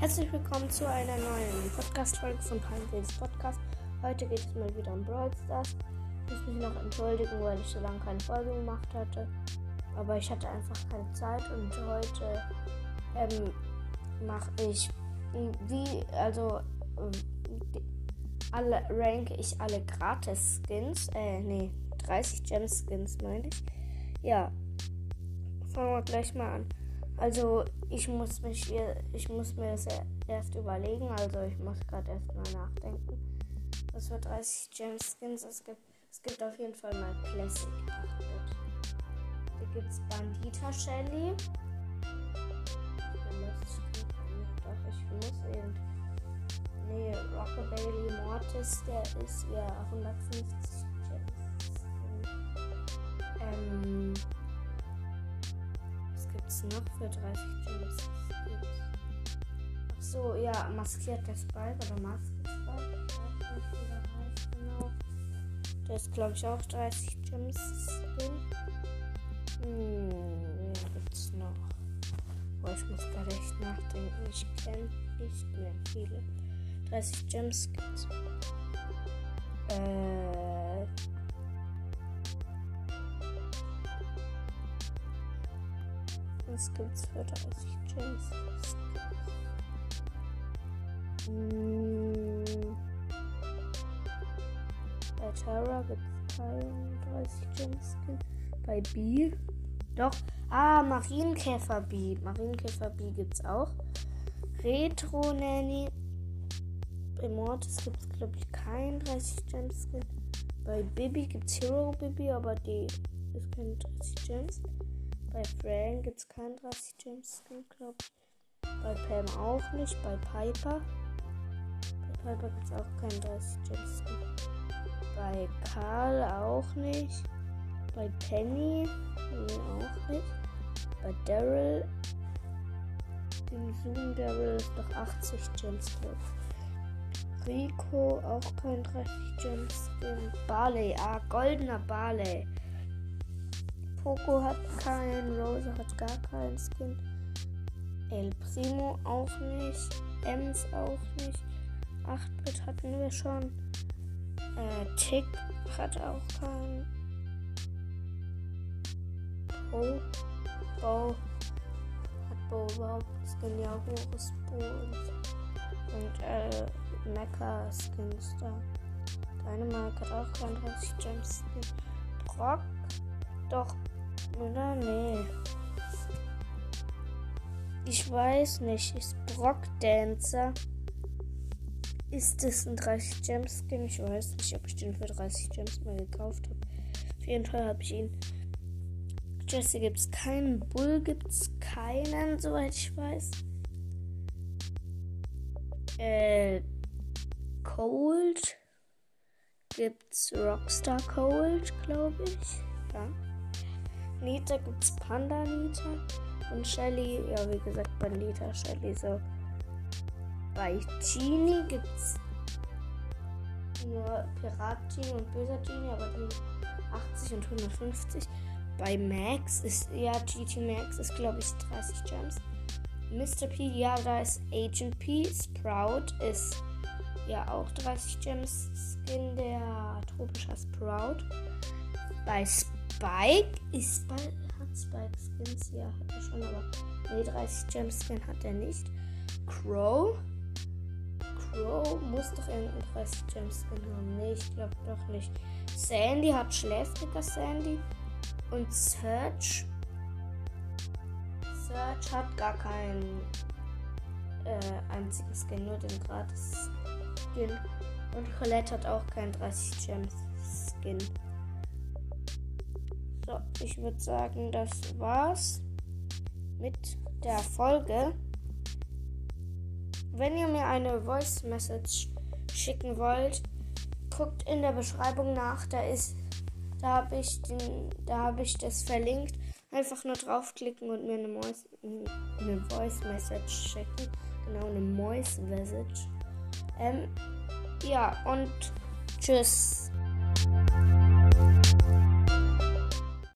Herzlich willkommen zu einer neuen Podcast-Folge von Palmwils Podcast. Heute geht es mal wieder um Brawl Stars. Ich muss mich noch entschuldigen, weil ich so lange keine Folge gemacht hatte. Aber ich hatte einfach keine Zeit und heute ähm, mache ich wie, also alle ranke ich alle Gratis-Skins. Äh, nee, 30 Gem-Skins meine ich. Ja, fangen wir gleich mal an. Also ich muss mich ich muss mir das erst überlegen. Also ich muss gerade erst mal nachdenken. Was für 30 Gem Skins es gibt. Es gibt auf jeden Fall mal Classic 8-Bit. Hier gibt es Bandita Shelly. Doch, ich muss eben. Nee, Rockabilly Mortis, der ist ja 150 gibt's noch für 30 Gems? Ach so, ja, maskierter Spike oder Maske Spike. Der heißt genau. Der ist, glaube ich, auch 30 Gems. Hm, wen gibt's noch? Boah, ich muss gerade echt nachdenken. Ich kenne nicht mehr viele. 30 Gems gibt's. Äh. Was gibt's für 30 Gems? Hm. Bei Terra gibt's keinen 30 Gems. Bei B. Doch. Ah, Marienkäfer B. Marienkäfer B gibt's auch. Retro Nanny. Bei Mortis gibt's glaube ich keinen 30 Gems. Bei Bibi gibt's Hero Bibi, aber die ist keine 30 Gems. Bei Frank gibt es keinen 30 Gems Skin, glaube ich. Bei Pam auch nicht. Bei Piper. Bei Piper gibt es auch keinen 30 Gems Skin. Bei Karl auch nicht. Bei Penny auch nicht. Bei Daryl. Dem Zoom Daryl ist doch 80 Gems, glaube Rico auch kein 30 Gems Skin. Barley, ah, goldener Barley. Poco hat keinen, Rose hat gar keinen Skin. El Primo auch nicht. Ems auch nicht. 8-Bit hatten wir schon. Äh, Tick hat auch keinen. Bo. Bo. Hat Bo überhaupt Skin? Ja, Horus Bo und, äh, Mecha Skins da. Dynamite hat auch keinen 30 Gems Skin. Brock. Doch, oder? Nee. Ich weiß nicht. Ist Brock Dancer? Ist das ein 30 Gems Skin? Ich weiß nicht, ob ich den für 30 Gems mal gekauft habe. Auf jeden Fall habe ich ihn. Jesse gibt es keinen. Bull gibt es keinen, soweit ich weiß. Äh, Cold gibt's Rockstar Cold, glaube ich. Ja. Nita gibt's Panda Nita. Und Shelly, ja, wie gesagt, Bandita Shelly so. Bei Genie gibt's nur Pirat Genie und böser Genie, aber die 80 und 150. Bei Max ist, ja, GT Max ist, glaube ich, 30 Gems. Mr. P, ja, da ist Agent P. Sprout ist ja auch 30 Gems Skin, der tropischer Sprout. Bei Sprout Spike ist Spike, hat Spike Skins, ja, hat er schon, aber nee, 30 Gem Skin hat er nicht. Crow. Crow muss doch irgendeinen 30 Gem Skin haben. Nee, ich glaube doch nicht. Sandy hat schläfriger Sandy. Und Search. Search hat gar keinen äh, einzigen Skin, nur den gratis Skin. Und Colette hat auch keinen 30 Gem Skin. So, ich würde sagen, das war's mit der Folge. Wenn ihr mir eine Voice Message schicken wollt, guckt in der Beschreibung nach. Da ist, da habe ich den, da habe ich das verlinkt. Einfach nur draufklicken und mir eine, Mois, eine Voice Message schicken. Genau, eine Voice Message. Ähm, ja, und tschüss.